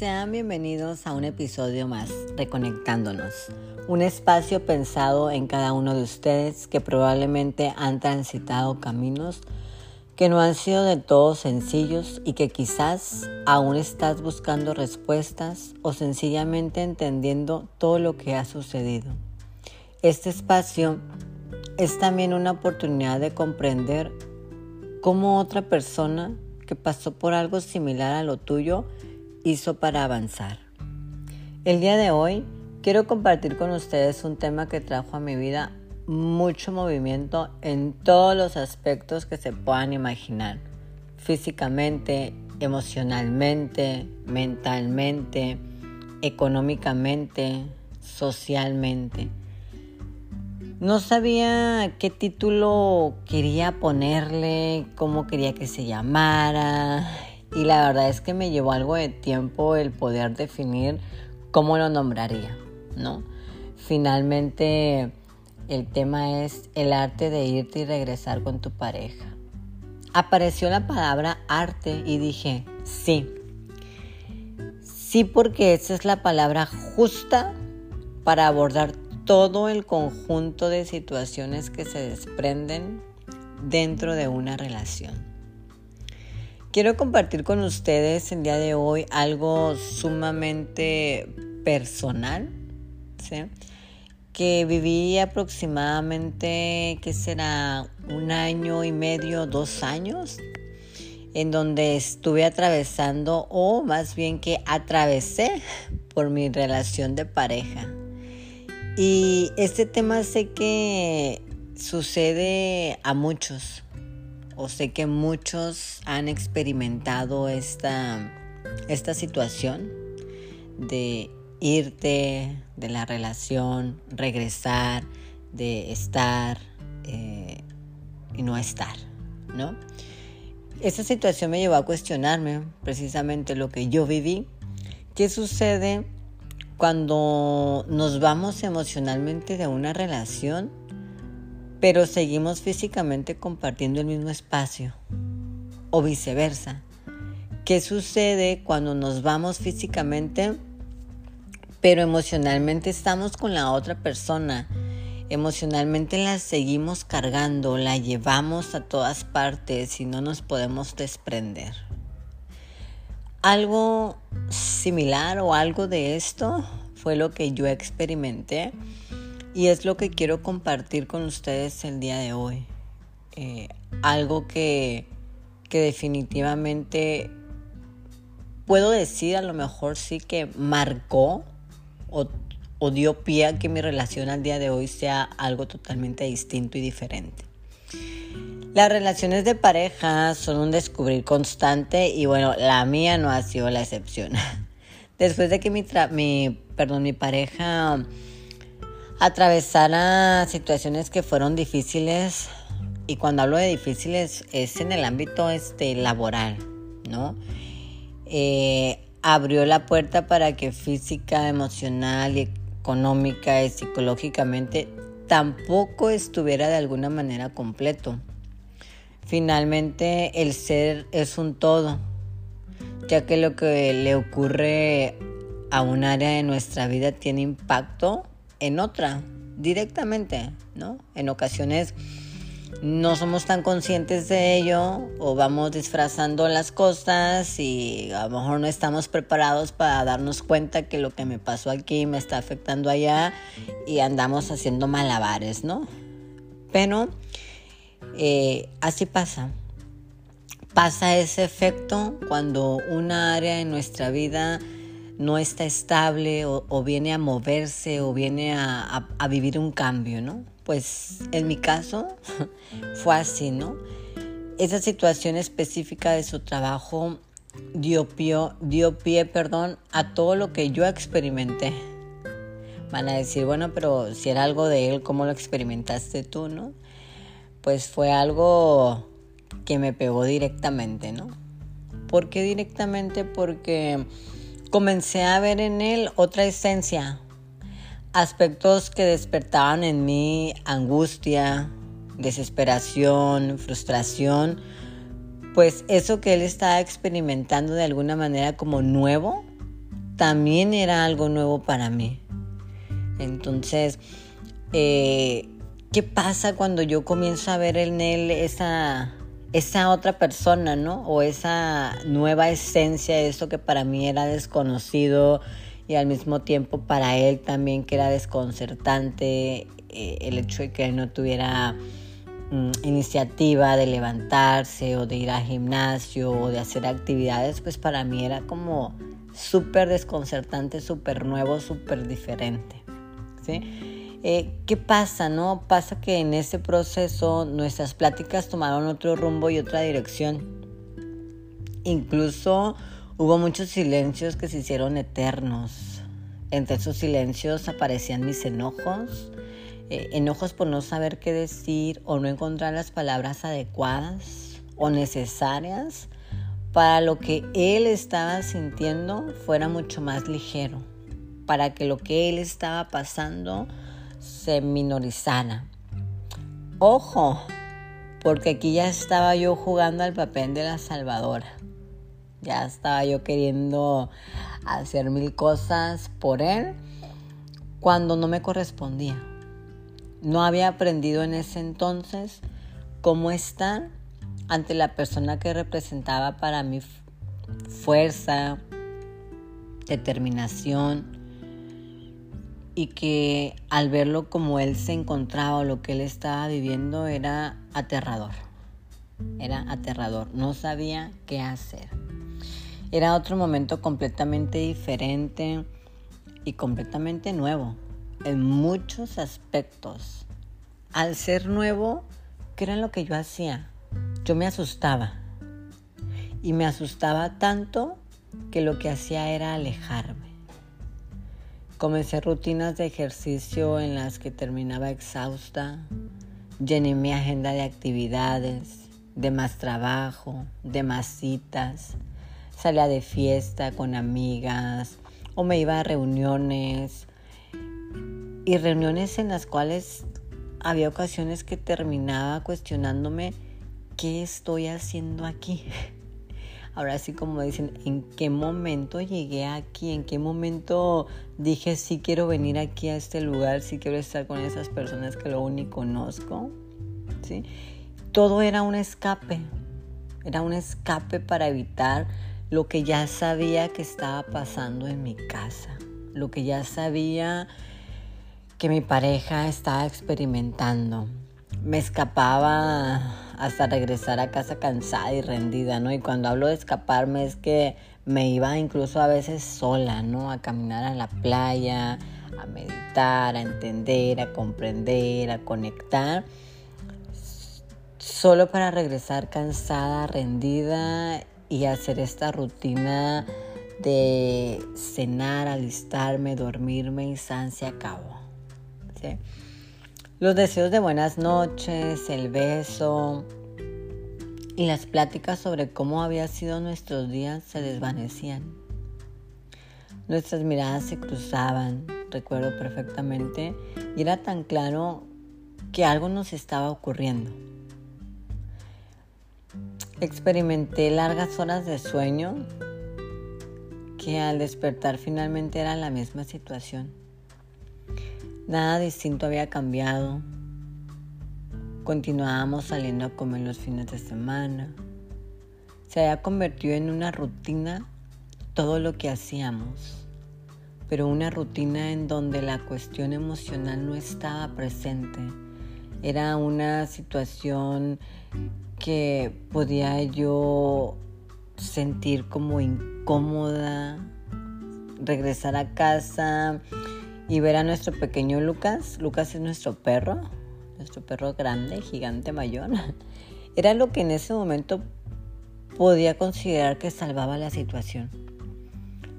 Sean bienvenidos a un episodio más, Reconectándonos, un espacio pensado en cada uno de ustedes que probablemente han transitado caminos que no han sido de todo sencillos y que quizás aún estás buscando respuestas o sencillamente entendiendo todo lo que ha sucedido. Este espacio es también una oportunidad de comprender cómo otra persona que pasó por algo similar a lo tuyo hizo para avanzar. El día de hoy quiero compartir con ustedes un tema que trajo a mi vida mucho movimiento en todos los aspectos que se puedan imaginar. Físicamente, emocionalmente, mentalmente, económicamente, socialmente. No sabía qué título quería ponerle, cómo quería que se llamara y la verdad es que me llevó algo de tiempo el poder definir cómo lo nombraría, ¿no? Finalmente el tema es el arte de irte y regresar con tu pareja. Apareció la palabra arte y dije, sí. Sí porque esa es la palabra justa para abordar todo el conjunto de situaciones que se desprenden dentro de una relación. Quiero compartir con ustedes el día de hoy algo sumamente personal, ¿sí? que viví aproximadamente, ¿qué será? Un año y medio, dos años, en donde estuve atravesando, o más bien que atravesé por mi relación de pareja. Y este tema sé que sucede a muchos, o sé que muchos han experimentado esta, esta situación de irte de la relación, regresar, de estar eh, y no estar, ¿no? Esa situación me llevó a cuestionarme precisamente lo que yo viví. ¿Qué sucede cuando nos vamos emocionalmente de una relación, pero seguimos físicamente compartiendo el mismo espacio? O viceversa. ¿Qué sucede cuando nos vamos físicamente? pero emocionalmente estamos con la otra persona. Emocionalmente la seguimos cargando, la llevamos a todas partes y no nos podemos desprender. Algo similar o algo de esto fue lo que yo experimenté y es lo que quiero compartir con ustedes el día de hoy. Eh, algo que, que definitivamente puedo decir a lo mejor sí que marcó o, dio pie a que mi relación al día de hoy sea algo totalmente distinto y diferente. Las relaciones de pareja son un descubrir constante y bueno, la mía no ha sido la excepción. Después de que mi, mi, perdón, mi pareja atravesara situaciones que fueron difíciles, y cuando hablo de difíciles es en el ámbito este, laboral, ¿no? Eh, abrió la puerta para que física, emocional y económica y psicológicamente tampoco estuviera de alguna manera completo. Finalmente el ser es un todo, ya que lo que le ocurre a un área de nuestra vida tiene impacto en otra directamente, ¿no? En ocasiones no somos tan conscientes de ello o vamos disfrazando las cosas y a lo mejor no estamos preparados para darnos cuenta que lo que me pasó aquí me está afectando allá y andamos haciendo malabares, ¿no? Pero eh, así pasa. Pasa ese efecto cuando una área de nuestra vida no está estable o, viene a moverse o viene a, a vivir un cambio, ¿no? pues en mi caso fue así, ¿no? Esa situación específica de su trabajo dio pie, dio pie perdón, a todo lo que yo experimenté. Van a decir, bueno, pero si era algo de él, ¿cómo lo experimentaste tú, no? Pues fue algo que me pegó directamente, ¿no? ¿Por qué directamente? Porque comencé a ver en él otra esencia, aspectos que despertaban en mí angustia, desesperación, frustración, pues eso que él estaba experimentando de alguna manera como nuevo, también era algo nuevo para mí. Entonces, eh, ¿qué pasa cuando yo comienzo a ver en él esa, esa otra persona, ¿no? O esa nueva esencia, eso que para mí era desconocido y al mismo tiempo para él también que era desconcertante eh, el hecho de que él no tuviera mm, iniciativa de levantarse o de ir al gimnasio o de hacer actividades, pues para mí era como súper desconcertante, súper nuevo, súper diferente. ¿sí? Eh, ¿Qué pasa? No? Pasa que en ese proceso nuestras pláticas tomaron otro rumbo y otra dirección. Incluso hubo muchos silencios que se hicieron eternos. Entre esos silencios aparecían mis enojos, eh, enojos por no saber qué decir o no encontrar las palabras adecuadas o necesarias para lo que él estaba sintiendo fuera mucho más ligero, para que lo que él estaba pasando se minorizara. Ojo, porque aquí ya estaba yo jugando al papel de la salvadora. Ya estaba yo queriendo hacer mil cosas por él cuando no me correspondía. No había aprendido en ese entonces cómo estar ante la persona que representaba para mí fuerza, determinación y que al verlo como él se encontraba lo que él estaba viviendo era aterrador. Era aterrador, no sabía qué hacer. Era otro momento completamente diferente y completamente nuevo en muchos aspectos. Al ser nuevo, ¿qué era lo que yo hacía? Yo me asustaba. Y me asustaba tanto que lo que hacía era alejarme. Comencé rutinas de ejercicio en las que terminaba exhausta. Llené mi agenda de actividades, de más trabajo, de más citas. Salía de fiesta con amigas o me iba a reuniones. Y reuniones en las cuales había ocasiones que terminaba cuestionándome ¿qué estoy haciendo aquí? Ahora sí como dicen, ¿en qué momento llegué aquí? ¿En qué momento dije, sí quiero venir aquí a este lugar, sí quiero estar con esas personas que lo único conozco? ¿Sí? Todo era un escape, era un escape para evitar lo que ya sabía que estaba pasando en mi casa, lo que ya sabía que mi pareja estaba experimentando. Me escapaba hasta regresar a casa cansada y rendida, ¿no? Y cuando hablo de escaparme es que me iba incluso a veces sola, ¿no? A caminar a la playa, a meditar, a entender, a comprender, a conectar, solo para regresar cansada, rendida y hacer esta rutina de cenar, alistarme, dormirme y san se acabó. ¿sí? Los deseos de buenas noches, el beso y las pláticas sobre cómo había sido nuestros días se desvanecían. Nuestras miradas se cruzaban, recuerdo perfectamente, y era tan claro que algo nos estaba ocurriendo. Experimenté largas horas de sueño que al despertar finalmente era la misma situación. Nada distinto había cambiado. Continuábamos saliendo a comer los fines de semana. Se había convertido en una rutina todo lo que hacíamos, pero una rutina en donde la cuestión emocional no estaba presente. Era una situación que podía yo sentir como incómoda, regresar a casa y ver a nuestro pequeño Lucas. Lucas es nuestro perro, nuestro perro grande, gigante, mayor. Era lo que en ese momento podía considerar que salvaba la situación.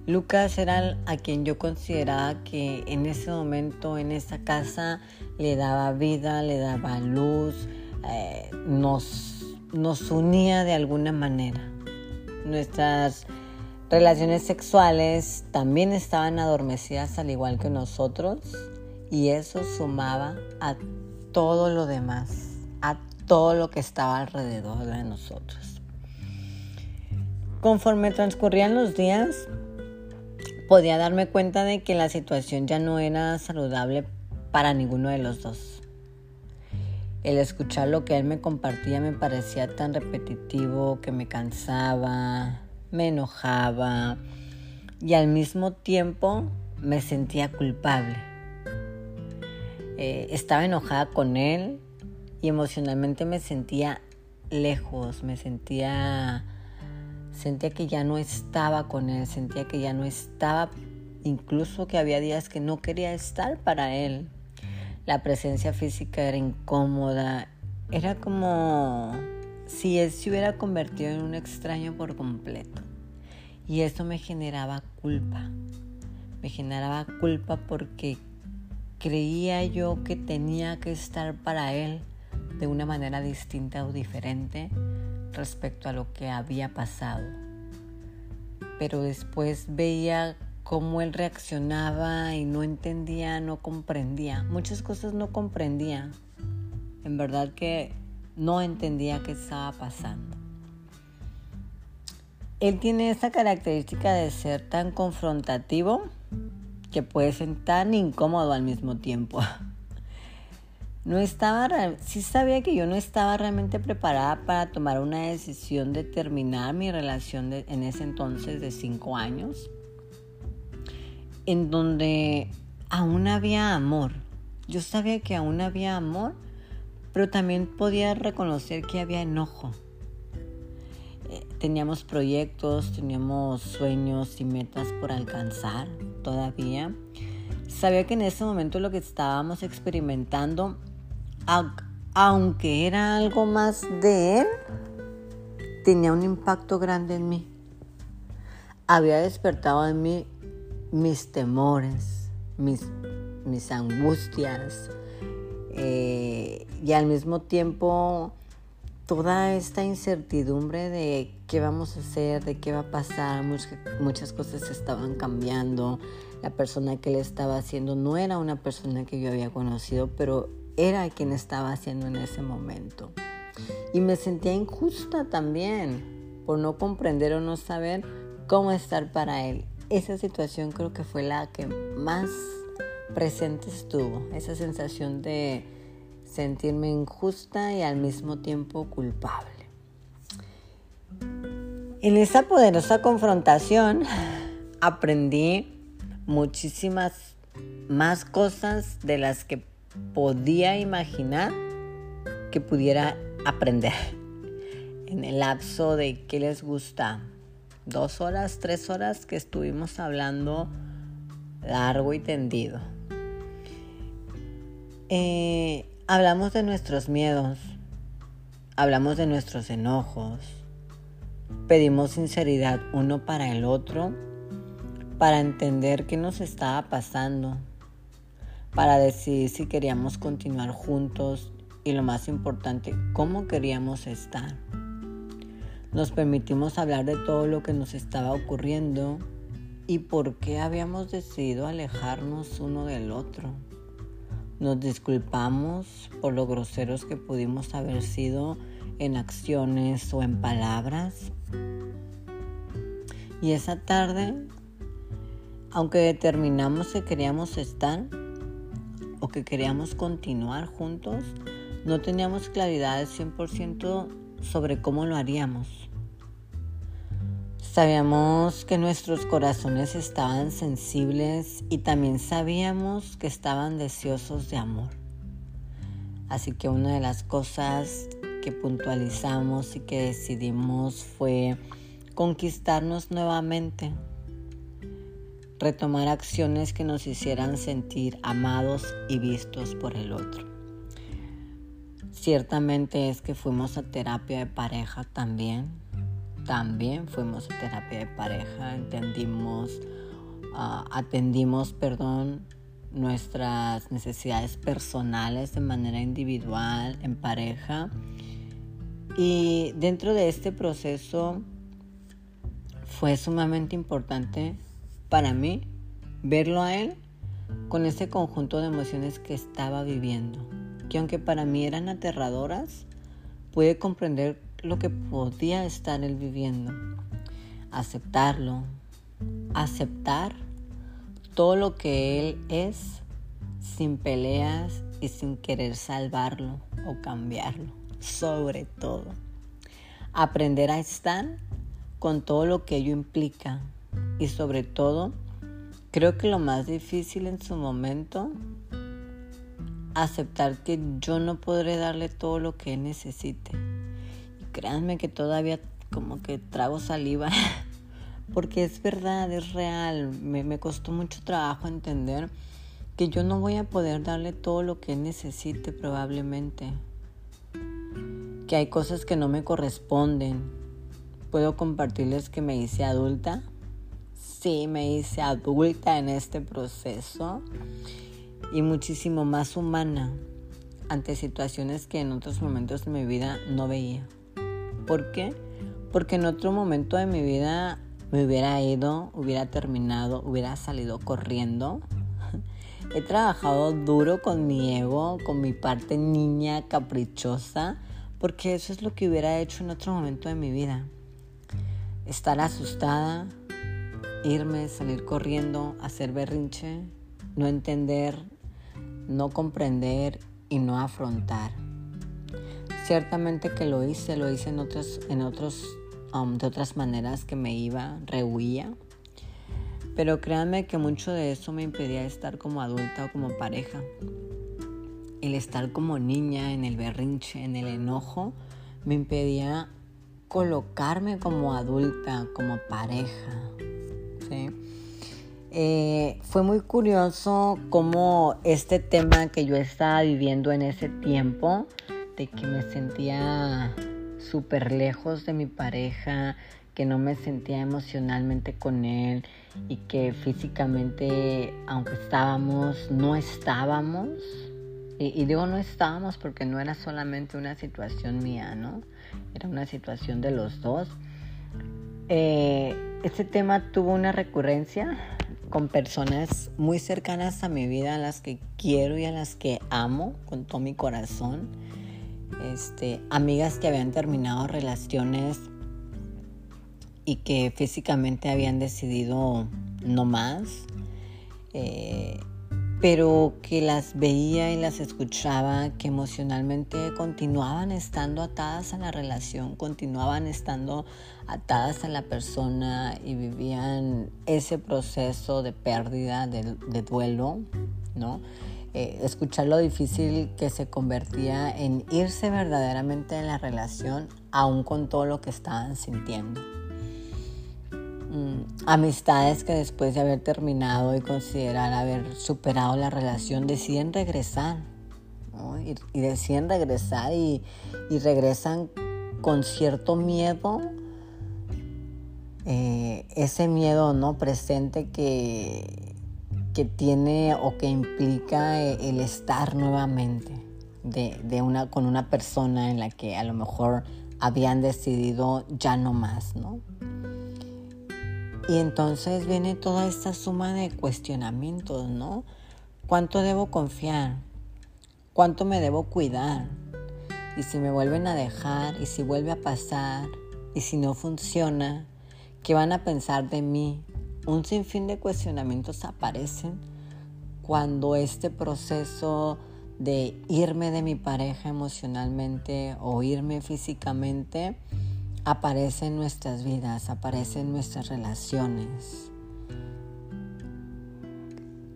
Lucas era a quien yo consideraba que en ese momento, en esa casa, le daba vida, le daba luz, eh, nos, nos unía de alguna manera. Nuestras relaciones sexuales también estaban adormecidas al igual que nosotros y eso sumaba a todo lo demás, a todo lo que estaba alrededor de nosotros. Conforme transcurrían los días, podía darme cuenta de que la situación ya no era saludable para ninguno de los dos. El escuchar lo que él me compartía me parecía tan repetitivo que me cansaba, me enojaba y al mismo tiempo me sentía culpable. Eh, estaba enojada con él y emocionalmente me sentía lejos, me sentía sentía que ya no estaba con él, sentía que ya no estaba, incluso que había días que no quería estar para él. La presencia física era incómoda, era como si él se hubiera convertido en un extraño por completo. Y eso me generaba culpa. Me generaba culpa porque creía yo que tenía que estar para él de una manera distinta o diferente respecto a lo que había pasado. Pero después veía cómo él reaccionaba y no entendía, no comprendía. Muchas cosas no comprendía. En verdad que no entendía qué estaba pasando. Él tiene esa característica de ser tan confrontativo que puede ser tan incómodo al mismo tiempo. No estaba, sí sabía que yo no estaba realmente preparada para tomar una decisión de terminar mi relación en ese entonces de cinco años en donde aún había amor. Yo sabía que aún había amor, pero también podía reconocer que había enojo. Eh, teníamos proyectos, teníamos sueños y metas por alcanzar todavía. Sabía que en ese momento lo que estábamos experimentando, aunque era algo más de él, tenía un impacto grande en mí. Había despertado en mí mis temores, mis, mis angustias eh, y al mismo tiempo toda esta incertidumbre de qué vamos a hacer, de qué va a pasar, muchas, cosas estaban cambiando, la persona que le estaba haciendo no era una persona que yo había conocido, pero era quien estaba haciendo en ese momento. Y me sentía injusta también por no comprender o no saber cómo estar para él esa situación creo que fue la que más presente estuvo, esa sensación de sentirme injusta y al mismo tiempo culpable. En esa poderosa confrontación aprendí muchísimas más cosas de las que podía imaginar que pudiera aprender en el lapso de qué les gusta dos horas, tres horas que estuvimos hablando largo y tendido. Eh, hablamos de nuestros miedos, hablamos de nuestros enojos, pedimos sinceridad uno para el otro, para entender qué nos estaba pasando, para decidir si queríamos continuar juntos y lo más importante, cómo queríamos estar. Nos permitimos hablar de todo lo que nos estaba ocurriendo y por qué habíamos decidido alejarnos uno del otro. Nos disculpamos por lo groseros que pudimos haber sido en acciones o en palabras. Y esa tarde, aunque determinamos que queríamos estar o que queríamos continuar juntos, no teníamos claridad al 100% sobre cómo lo haríamos. Sabíamos que nuestros corazones estaban sensibles y también sabíamos que estaban deseosos de amor. Así que una de las cosas que puntualizamos y que decidimos fue conquistarnos nuevamente, retomar acciones que nos hicieran sentir amados y vistos por el otro. Ciertamente es que fuimos a terapia de pareja también también fuimos a terapia de pareja, entendimos, ah, atendimos, perdón, nuestras necesidades personales de manera individual, en pareja. Y dentro de este proceso fue sumamente importante para mí verlo a él con ese conjunto de emociones que estaba viviendo, que aunque para mí eran aterradoras, pude comprender lo que podía estar él viviendo. Aceptarlo, aceptar todo lo que Él es sin peleas y sin querer salvarlo o cambiarlo, sobre todo. Aprender a estar con todo lo que ello implica y sobre todo, creo que lo más difícil en su momento, aceptar que yo no podré darle todo lo que él necesite. Créanme que todavía como que trago saliva porque es verdad, es real. Me, costó mucho trabajo entender que yo no voy a poder darle todo lo que necesite probablemente. Que hay cosas que no me corresponden. ¿Puedo compartirles que me hice adulta? Sí, me hice adulta en este proceso y muchísimo más humana ante situaciones que en otros momentos de mi vida no veía. ¿Por qué? Porque en otro momento de mi vida me hubiera ido, hubiera terminado, hubiera salido corriendo. He trabajado duro con mi ego, con mi parte niña caprichosa, porque eso es lo que hubiera hecho en otro momento de mi vida. Estar asustada, irme, salir corriendo, hacer berrinche, no entender, no comprender y no afrontar. Ciertamente que lo hice, lo hice en en otros Um, de otras maneras que me iba, rehuía. Pero créanme que mucho de eso me impedía estar como adulta o como pareja. El estar como niña en el berrinche, en el enojo, me impedía colocarme como adulta, como pareja. Eh, fue muy curioso cómo este tema que yo estaba viviendo en ese tiempo, de que me sentía súper lejos de mi pareja, que no me sentía emocionalmente con él y que físicamente, aunque estábamos, no estábamos. Y, digo no estábamos porque no era solamente una situación mía, ¿no? Era una situación de los dos. Eh, este tema tuvo una recurrencia con personas muy cercanas a mi vida, a las que quiero y a las que amo con todo mi corazón este, amigas que habían terminado relaciones y que físicamente habían decidido no más, eh, pero que las veía y las escuchaba, que emocionalmente continuaban estando atadas a la relación, continuaban estando atadas a la persona y vivían ese proceso de pérdida, de, de duelo, ¿no? Eh, escuchar lo difícil que se convertía en irse verdaderamente en la relación, aún con todo lo que estaban sintiendo. Mm, amistades que después de haber terminado y considerar haber superado la relación deciden regresar y, deciden regresar y, regresan con cierto miedo eh, ese miedo no presente que que tiene o que implica eh, el estar nuevamente de, una, con una persona en la que a lo mejor habían decidido ya no más, ¿no? Y entonces viene toda esta suma de cuestionamientos, ¿no? ¿Cuánto debo confiar? ¿Cuánto me debo cuidar? Y si me vuelven a dejar, y si vuelve a pasar, y si no funciona, ¿qué van a pensar de mí? Un sinfín de cuestionamientos aparecen cuando este proceso de irme de mi pareja emocionalmente o irme físicamente aparece en nuestras vidas, aparece en nuestras relaciones.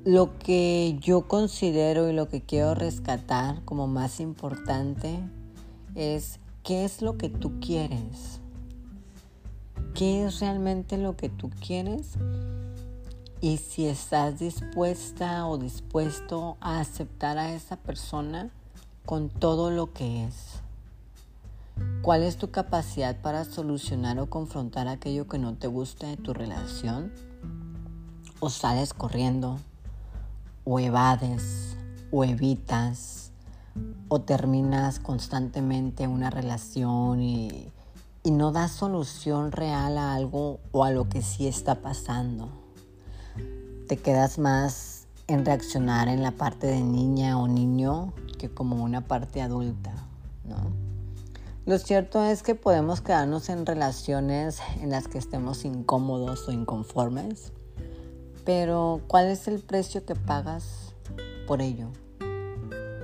Lo que yo considero y lo que quiero rescatar como más importante es qué es lo que tú quieres qué es realmente lo que tú quieres y si estás dispuesta o dispuesto a aceptar a esa persona con todo lo que es. ¿Cuál es tu capacidad para solucionar o confrontar aquello que no te gusta de tu relación? ¿O sales corriendo? ¿O evades? ¿O evitas? ¿O terminas constantemente una relación y y no da solución real a algo o a lo que sí está pasando. Te quedas más en reaccionar en la parte de niña o niño que como una parte adulta, ¿no? Lo cierto es que podemos quedarnos en relaciones en las que estemos incómodos o inconformes, Pero ¿cuál es el precio que pagas por ello?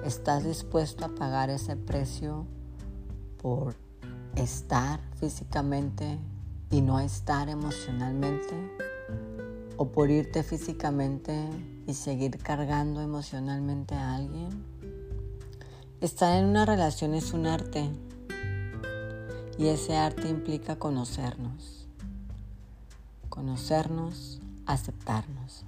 ¿Estás dispuesto a pagar ese precio por estar físicamente y no estar emocionalmente? ¿O por irte físicamente y seguir cargando emocionalmente a alguien? Estar en una relación es un arte y ese arte implica conocernos. Conocernos, aceptarnos.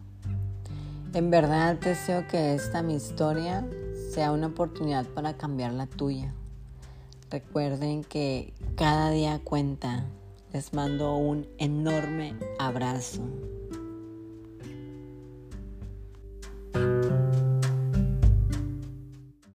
En verdad deseo que esta mi historia sea una oportunidad para cambiar la tuya. Recuerden que cada día cuenta. Les mando un enorme abrazo.